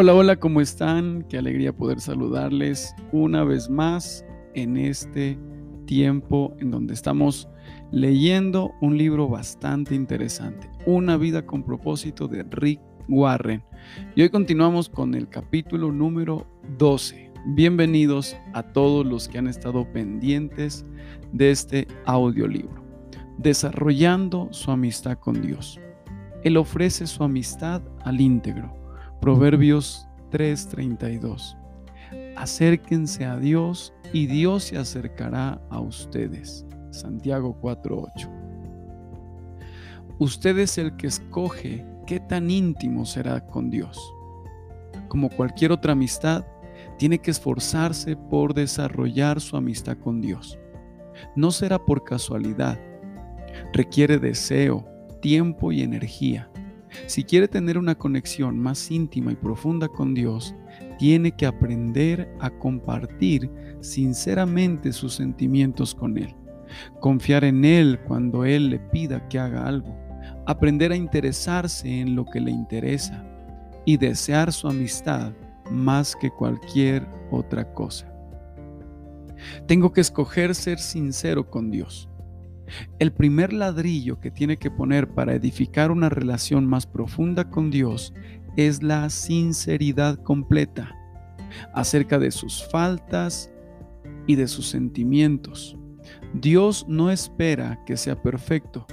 Hola, hola, ¿cómo están? Qué alegría poder saludarles una vez más en este tiempo en donde estamos leyendo un libro bastante interesante, Una vida con propósito de Rick Warren. Y hoy continuamos con el capítulo número 12. Bienvenidos a todos los que han estado pendientes de este audiolibro, desarrollando su amistad con Dios. Él ofrece su amistad al íntegro Proverbios 3:32. Acérquense a Dios y Dios se acercará a ustedes. Santiago 4:8. Usted es el que escoge qué tan íntimo será con Dios. Como cualquier otra amistad, tiene que esforzarse por desarrollar su amistad con Dios. No será por casualidad. Requiere deseo, tiempo y energía. Si quiere tener una conexión más íntima y profunda con Dios, tiene que aprender a compartir sinceramente sus sentimientos con Él, confiar en Él cuando Él le pida que haga algo, aprender a interesarse en lo que le interesa y desear su amistad más que cualquier otra cosa. Tengo que escoger ser sincero con Dios el primer ladrillo que tiene que poner para edificar una relación más profunda con Dios es la sinceridad completa acerca de sus faltas y de sus sentimientos. Dios no espera que sea perfecto,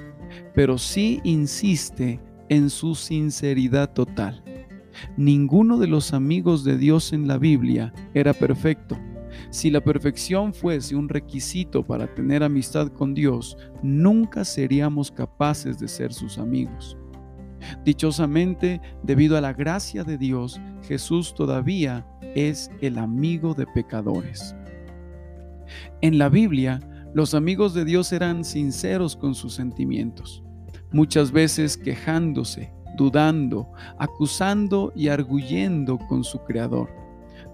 pero sí insiste en su sinceridad total. Ninguno de los amigos de Dios en la Biblia era perfecto si la perfección fuese un requisito para tener amistad con Dios, nunca seríamos capaces de ser sus amigos. Dichosamente, debido a la gracia de Dios, Jesús todavía es el amigo de pecadores. En la Biblia, los amigos de Dios eran sinceros con sus sentimientos, muchas veces quejándose, dudando, acusando y arguyendo con su Creador.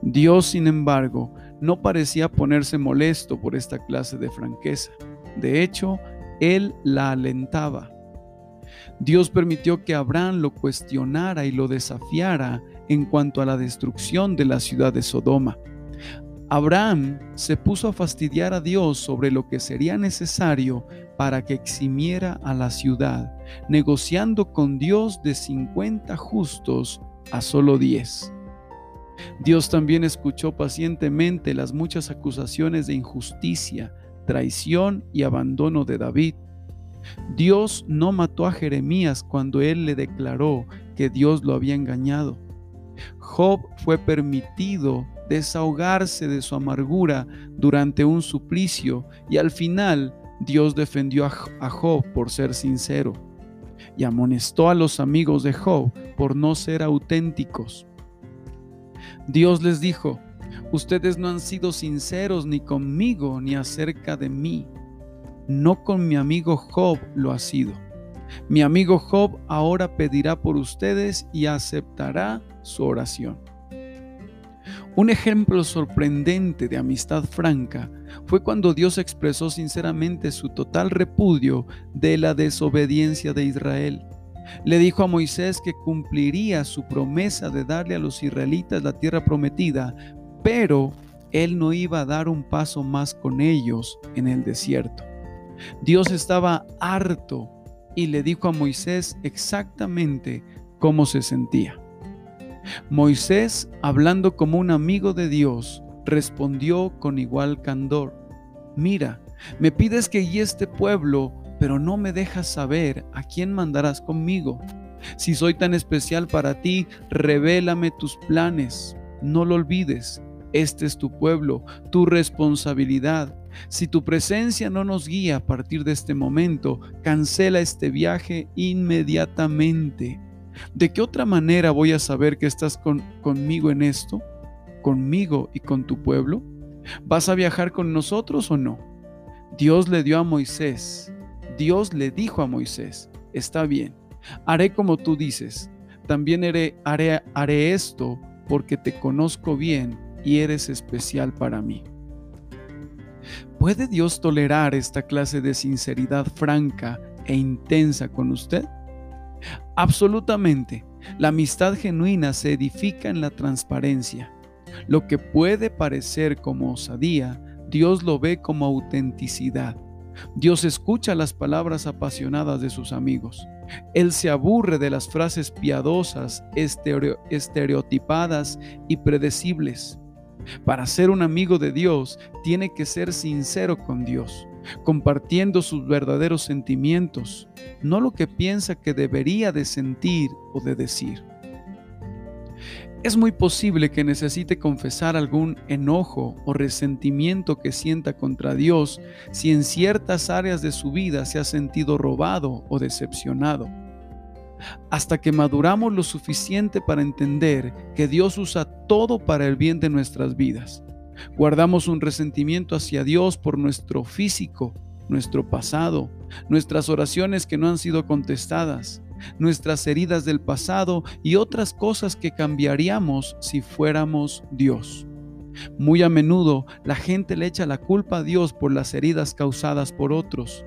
Dios, sin embargo, no parecía ponerse molesto por esta clase de franqueza. De hecho, él la alentaba. Dios permitió que Abraham lo cuestionara y lo desafiara en cuanto a la destrucción de la ciudad de Sodoma. Abraham se puso a fastidiar a Dios sobre lo que sería necesario para que eximiera a la ciudad, negociando con Dios de 50 justos a solo 10. Dios también escuchó pacientemente las muchas acusaciones de injusticia, traición y abandono de David. Dios no mató a Jeremías cuando él le declaró que Dios lo había engañado. Job fue permitido desahogarse de su amargura durante un suplicio y al final Dios defendió a Job por ser sincero y amonestó a los amigos de Job por no ser auténticos. Dios les dijo, ustedes no han sido sinceros ni conmigo ni acerca de mí. No con mi amigo Job lo ha sido. Mi amigo Job ahora pedirá por ustedes y aceptará su oración. Un ejemplo sorprendente de amistad franca fue cuando Dios expresó sinceramente su total repudio de la desobediencia de Israel le dijo a Moisés que cumpliría su promesa de darle a los israelitas la tierra prometida, pero él no iba a dar un paso más con ellos en el desierto. Dios estaba harto y le dijo a Moisés exactamente cómo se sentía. Moisés, hablando como un amigo de Dios, respondió con igual candor, mira, me pides que guíe este pueblo pero no me dejas saber a quién mandarás conmigo. Si soy tan especial para ti, revélame tus planes. No lo olvides. Este es tu pueblo, tu responsabilidad. Si tu presencia no nos guía a partir de este momento, cancela este viaje inmediatamente. ¿De qué otra manera voy a saber que estás conmigo en esto? ¿Conmigo y con tu pueblo? ¿Vas a viajar con nosotros o no? Dios le dio a Moisés Dios le dijo a Moisés, está bien, haré como tú dices, también haré, haré, haré esto porque te conozco bien y eres especial para mí. ¿Puede Dios tolerar esta clase de sinceridad franca e intensa con usted? Absolutamente. La amistad genuina se edifica en la transparencia. Lo que puede parecer como osadía, Dios lo ve como autenticidad. Dios escucha las palabras apasionadas de sus amigos. Él se aburre de las frases piadosas, estereotipadas y predecibles. Para ser un amigo de Dios, tiene que ser sincero con Dios, compartiendo sus verdaderos sentimientos, no lo que piensa que debería de sentir o de decir. Es muy posible que necesite confesar algún enojo o resentimiento que sienta contra Dios si en ciertas áreas de su vida se ha sentido robado o decepcionado. Hasta que maduramos lo suficiente para entender que Dios usa todo para el bien de nuestras vidas. Guardamos un resentimiento hacia Dios por nuestro físico, nuestro pasado, nuestras oraciones que no han sido contestadas, nuestras heridas del pasado y otras cosas que cambiaríamos si fuéramos Dios. Muy a menudo la gente le echa la culpa a Dios por las heridas causadas por otros.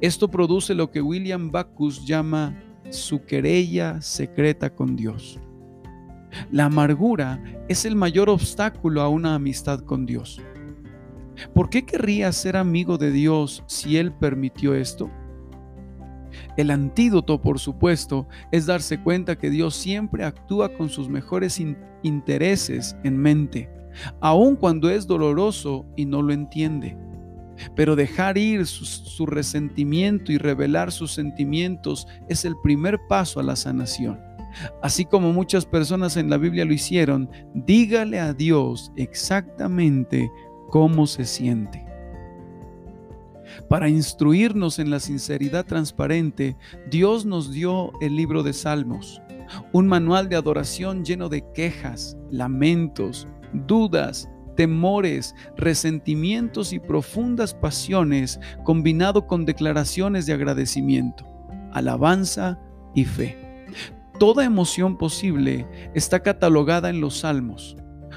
Esto produce lo que William Bacchus llama su querella secreta con Dios. La amargura es el mayor obstáculo a una amistad con Dios. ¿Por qué querría ser amigo de Dios si Él permitió esto? El antídoto, por supuesto, es darse cuenta que Dios siempre actúa con sus mejores intereses en mente, aun cuando es doloroso y no lo entiende. Pero dejar ir su, su, resentimiento y revelar sus sentimientos es el primer paso a la sanación. Así como muchas personas en la Biblia lo hicieron, dígale a Dios exactamente cómo se siente. Para instruirnos en la sinceridad transparente, Dios nos dio el libro de Salmos, un manual de adoración lleno de quejas, lamentos, dudas, temores, resentimientos y profundas pasiones, combinado con declaraciones de agradecimiento, alabanza y fe. Toda emoción posible está catalogada en los salmos.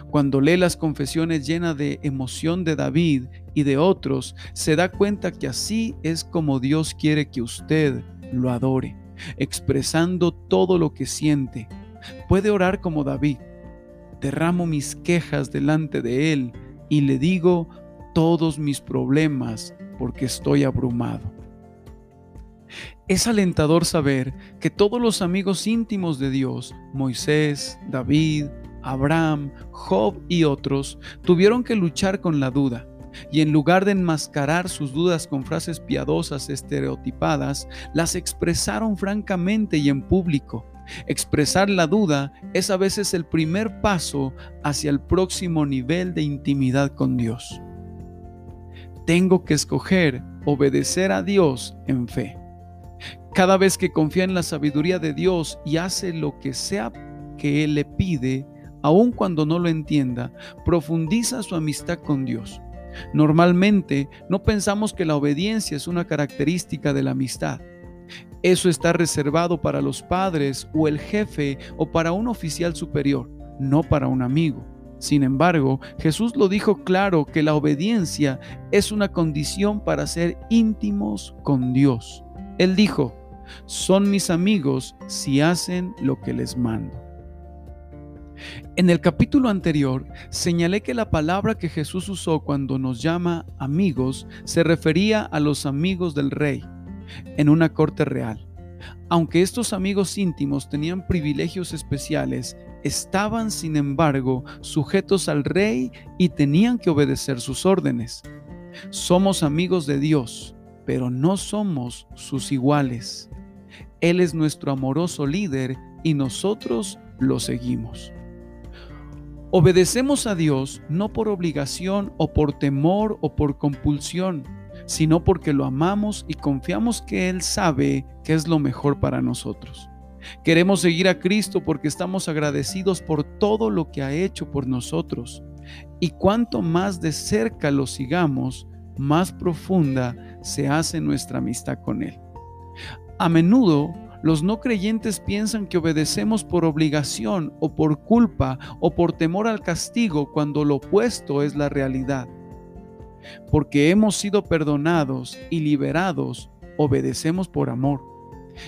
Cuando lee las confesiones llenas de emoción de David y de otros, se da cuenta que así es como Dios quiere que usted lo adore, expresando todo lo que siente. Puede orar como David. Derramo mis quejas delante de Él y le digo todos mis problemas porque estoy abrumado. Es alentador saber que todos los amigos íntimos de Dios, Moisés, David, Abraham, Job y otros tuvieron que luchar con la duda. Y en lugar de enmascarar sus dudas con frases piadosas estereotipadas, las expresaron francamente y en público. Expresar la duda es a veces el primer paso hacia el próximo nivel de intimidad con Dios. Tengo que escoger obedecer a Dios en fe. Cada vez que confía en la sabiduría de Dios y hace lo que sea que Él le pide, aun cuando no lo entienda, profundiza su amistad con Dios. Normalmente no pensamos que la obediencia es una característica de la amistad. Eso está reservado para los padres o el jefe o para un oficial superior, no para un amigo. Sin embargo, Jesús lo dijo claro que la obediencia es una condición para ser íntimos con Dios. Él dijo, son mis amigos si hacen lo que les mando. En el capítulo anterior señalé que la palabra que Jesús usó cuando nos llama amigos se refería a los amigos del rey en una corte real. Aunque estos amigos íntimos tenían privilegios especiales, estaban sin embargo sujetos al rey y tenían que obedecer sus órdenes. Somos amigos de Dios, pero no somos sus iguales. Él es nuestro amoroso líder y nosotros lo seguimos. Obedecemos a Dios no por obligación o por temor o por compulsión, sino porque lo amamos y confiamos que Él sabe que es lo mejor para nosotros. Queremos seguir a Cristo porque estamos agradecidos por todo lo que ha hecho por nosotros. Y cuanto más de cerca lo sigamos, más profunda se hace nuestra amistad con Él. A menudo los no creyentes piensan que obedecemos por obligación o por culpa o por temor al castigo cuando lo opuesto es la realidad. Porque hemos sido perdonados y liberados, obedecemos por amor.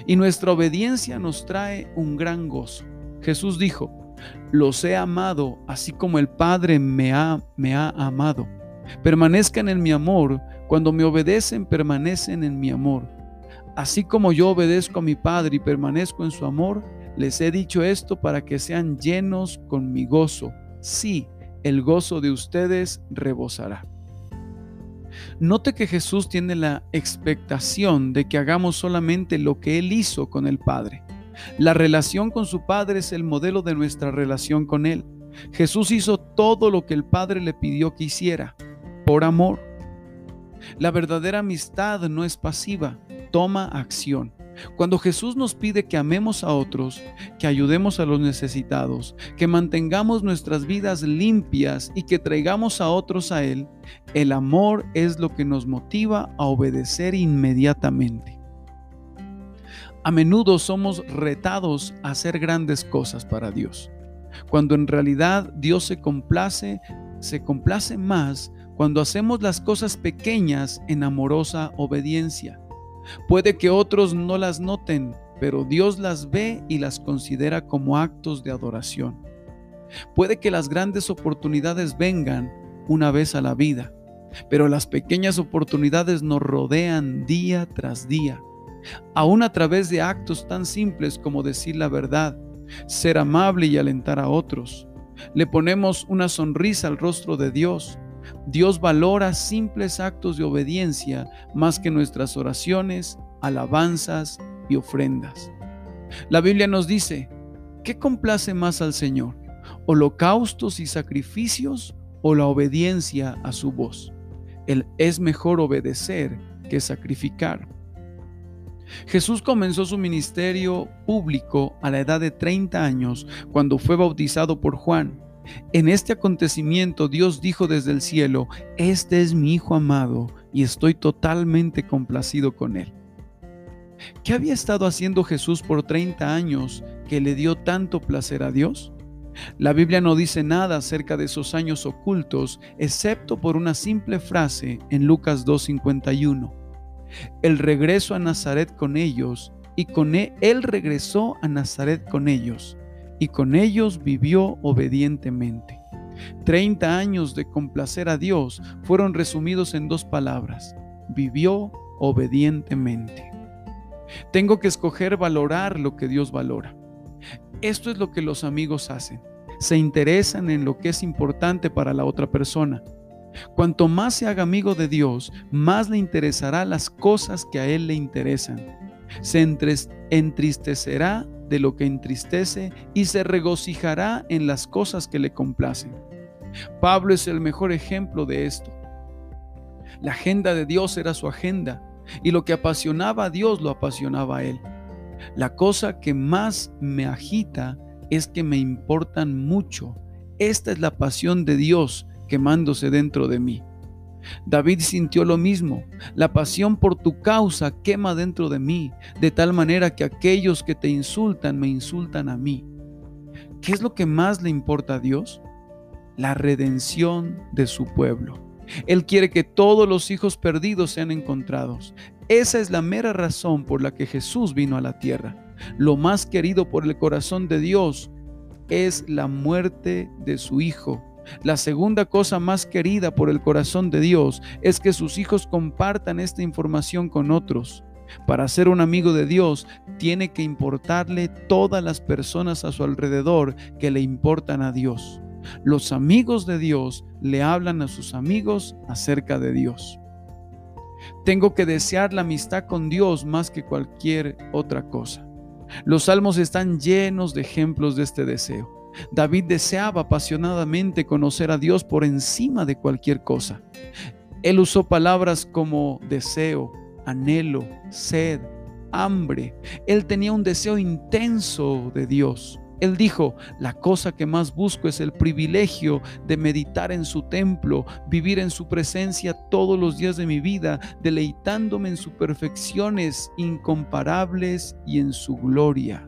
Y nuestra obediencia nos trae un gran gozo. Jesús dijo, los he amado así como el Padre me ha, me ha amado. Permanezcan en mi amor. Cuando me obedecen, permanecen en mi amor. Así como yo obedezco a mi Padre y permanezco en su amor, les he dicho esto para que sean llenos con mi gozo. Sí, el gozo de ustedes rebosará. Note que Jesús tiene la expectación de que hagamos solamente lo que Él hizo con el Padre. La relación con su Padre es el modelo de nuestra relación con Él. Jesús hizo todo lo que el Padre le pidió que hiciera, por amor. La verdadera amistad no es pasiva, toma acción. Cuando Jesús nos pide que amemos a otros, que ayudemos a los necesitados, que mantengamos nuestras vidas limpias y que traigamos a otros a Él, el amor es lo que nos motiva a obedecer inmediatamente. A menudo somos retados a hacer grandes cosas para Dios, cuando en realidad Dios se complace, se complace más cuando hacemos las cosas pequeñas en amorosa obediencia. Puede que otros no las noten, pero Dios las ve y las considera como actos de adoración. Puede que las grandes oportunidades vengan una vez a la vida, pero las pequeñas oportunidades nos rodean día tras día aún a través de actos tan simples como decir la verdad, ser amable y alentar a otros. Le ponemos una sonrisa al rostro de Dios. Dios valora simples actos de obediencia más que nuestras oraciones, alabanzas y ofrendas. La Biblia nos dice, ¿qué complace más al Señor? ¿Holocaustos y sacrificios o la obediencia a su voz? Él es mejor obedecer que sacrificar. Jesús comenzó su ministerio público a la edad de 30 años cuando fue bautizado por Juan. En este acontecimiento Dios dijo desde el cielo, Este es mi Hijo amado y estoy totalmente complacido con él. ¿Qué había estado haciendo Jesús por 30 años que le dio tanto placer a Dios? La Biblia no dice nada acerca de esos años ocultos, excepto por una simple frase en Lucas 2.51 el regreso a Nazaret con ellos, y con él, él regresó a Nazaret con ellos, y con ellos vivió obedientemente. Treinta años de complacer a Dios fueron resumidos en dos palabras, vivió obedientemente. Tengo que escoger valorar lo que Dios valora. Esto es lo que los amigos hacen. Se interesan en lo que es importante para la otra persona Cuanto más se haga amigo de Dios, más le interesará las cosas que a Él le interesan. Se entristecerá de lo que entristece y se regocijará en las cosas que le complacen. Pablo es el mejor ejemplo de esto. La agenda de Dios era su agenda y lo que apasionaba a Dios lo apasionaba a Él. La cosa que más me agita es que me importan mucho. Esta es la pasión de Dios quemándose dentro de mí. David sintió lo mismo. La pasión por tu causa quema dentro de mí, de tal manera que aquellos que te insultan me insultan a mí. ¿Qué es lo que más le importa a Dios? La redención de su pueblo. Él quiere que todos los hijos perdidos sean encontrados. Esa es la mera razón por la que Jesús vino a la tierra. Lo más querido por el corazón de Dios es la muerte de su Hijo la segunda cosa más querida por el corazón de Dios es que sus hijos compartan esta información con otros. Para ser un amigo de Dios, tiene que importarle todas las personas a su alrededor que le importan a Dios. Los amigos de Dios le hablan a sus amigos acerca de Dios. Tengo que desear la amistad con Dios más que cualquier otra cosa. Los salmos están llenos de ejemplos de este deseo. David deseaba apasionadamente conocer a Dios por encima de cualquier cosa. Él usó palabras como deseo, anhelo, sed, hambre. Él tenía un deseo intenso de Dios. Él dijo, la cosa que más busco es el privilegio de meditar en su templo, vivir en su presencia todos los días de mi vida, deleitándome en sus perfecciones incomparables y en su gloria.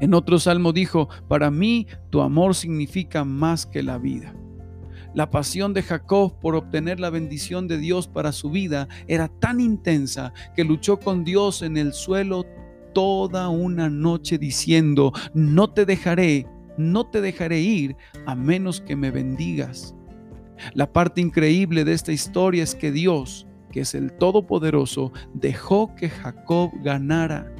En otro salmo dijo, para mí tu amor significa más que la vida. La pasión de Jacob por obtener la bendición de Dios para su vida era tan intensa que luchó con Dios en el suelo toda una noche diciendo, no te dejaré, no te dejaré ir a menos que me bendigas. La parte increíble de esta historia es que Dios, que es el Todopoderoso, dejó que Jacob ganara.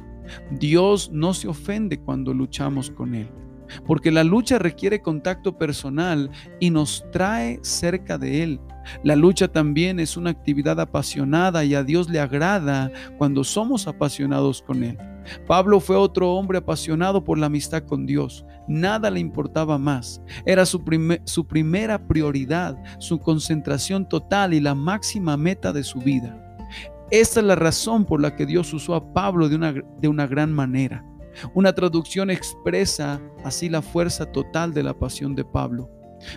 Dios no se ofende cuando luchamos con Él porque la lucha requiere contacto personal y nos trae cerca de Él. La lucha también es una actividad apasionada y a Dios le agrada cuando somos apasionados con Él. Pablo fue otro hombre apasionado por la amistad con Dios. Nada le importaba más. Era su, primera prioridad, su concentración total y la máxima meta de su vida. Esta es la razón por la que Dios usó a Pablo de una, de una gran manera. Una traducción expresa así la fuerza total de la pasión de Pablo.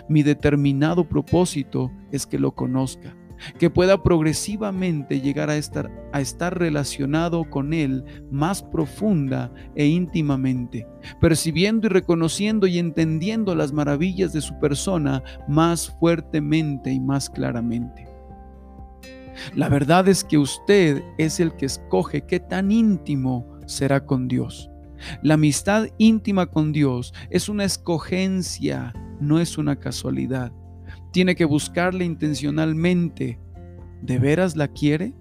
Mi determinado propósito es que lo conozca, que pueda progresivamente llegar a estar, a estar relacionado con Él más profunda e íntimamente, percibiendo y reconociendo y entendiendo las maravillas de su persona más fuertemente y más claramente. La verdad es que usted es el que escoge qué tan íntimo será con Dios. La amistad íntima con Dios es una escogencia, no es una casualidad. Tiene que buscarle intencionalmente. ¿De veras la quiere?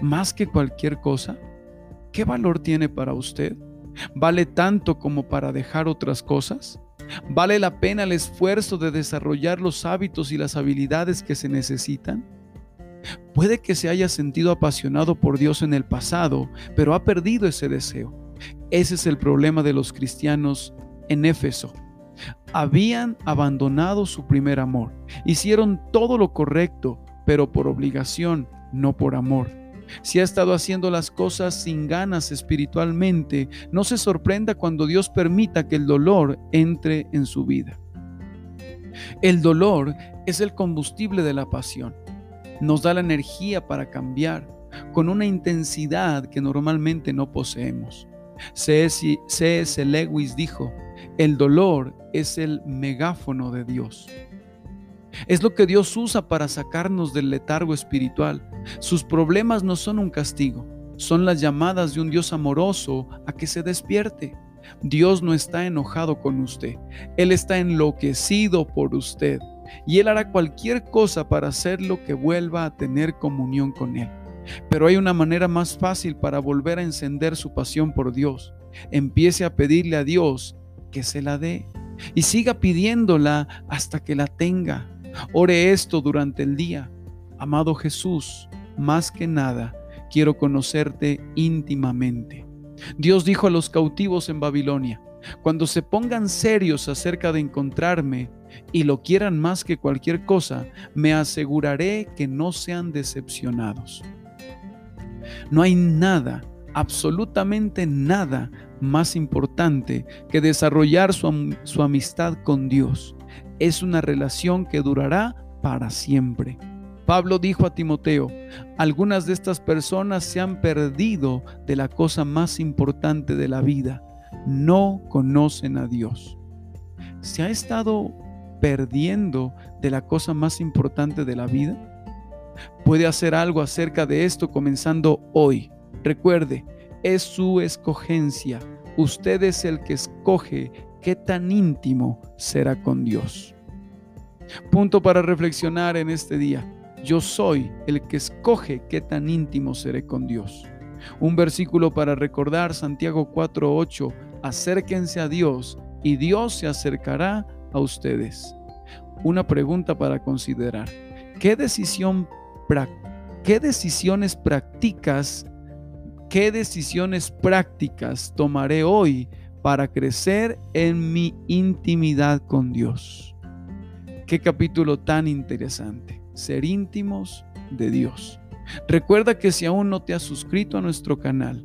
¿Más que cualquier cosa? ¿Qué valor tiene para usted? ¿Vale tanto como para dejar otras cosas? ¿Vale la pena el esfuerzo de desarrollar los hábitos y las habilidades que se necesitan? Puede que se haya sentido apasionado por Dios en el pasado, pero ha perdido ese deseo. Ese es el problema de los cristianos en Éfeso. Habían abandonado su primer amor. Hicieron todo lo correcto, pero por obligación, no por amor. Si ha estado haciendo las cosas sin ganas espiritualmente, no se sorprenda cuando Dios permita que el dolor entre en su vida. El dolor es el combustible de la pasión. Nos da la energía para cambiar con una intensidad que normalmente no poseemos. C.S. Lewis dijo, el dolor es el megáfono de Dios. Es lo que Dios usa para sacarnos del letargo espiritual. Sus problemas no son un castigo, son las llamadas de un Dios amoroso a que se despierte. Dios no está enojado con usted, Él está enloquecido por usted y Él hará cualquier cosa para hacerlo que vuelva a tener comunión con Él. Pero hay una manera más fácil para volver a encender su pasión por Dios. Empiece a pedirle a Dios que se la dé y siga pidiéndola hasta que la tenga. Ore esto durante el día. Amado Jesús, más que nada, quiero conocerte íntimamente. Dios dijo a los cautivos en Babilonia, cuando se pongan serios acerca de encontrarme y lo quieran más que cualquier cosa, me aseguraré que no sean decepcionados. No hay nada, absolutamente nada más importante que desarrollar su, amistad con Dios. Es una relación que durará para siempre. Pablo dijo a Timoteo, algunas de estas personas se han perdido de la cosa más importante de la vida. No conocen a Dios. ¿Se ha estado perdiendo de la cosa más importante de la vida? puede hacer algo acerca de esto comenzando hoy. Recuerde, es su escogencia. Usted es el que escoge qué tan íntimo será con Dios. Punto para reflexionar en este día. Yo soy el que escoge qué tan íntimo seré con Dios. Un versículo para recordar, Santiago 4:8, acérquense a Dios y Dios se acercará a ustedes. Una pregunta para considerar. ¿Qué decisión qué decisiones prácticas, qué decisiones prácticas tomaré hoy para crecer en mi intimidad con Dios. Qué capítulo tan interesante. Ser íntimos de Dios. Recuerda que si aún no te has suscrito a nuestro canal,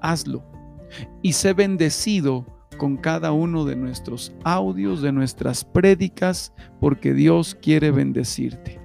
hazlo y sé bendecido con cada uno de nuestros audios, de nuestras prédicas, porque Dios quiere bendecirte.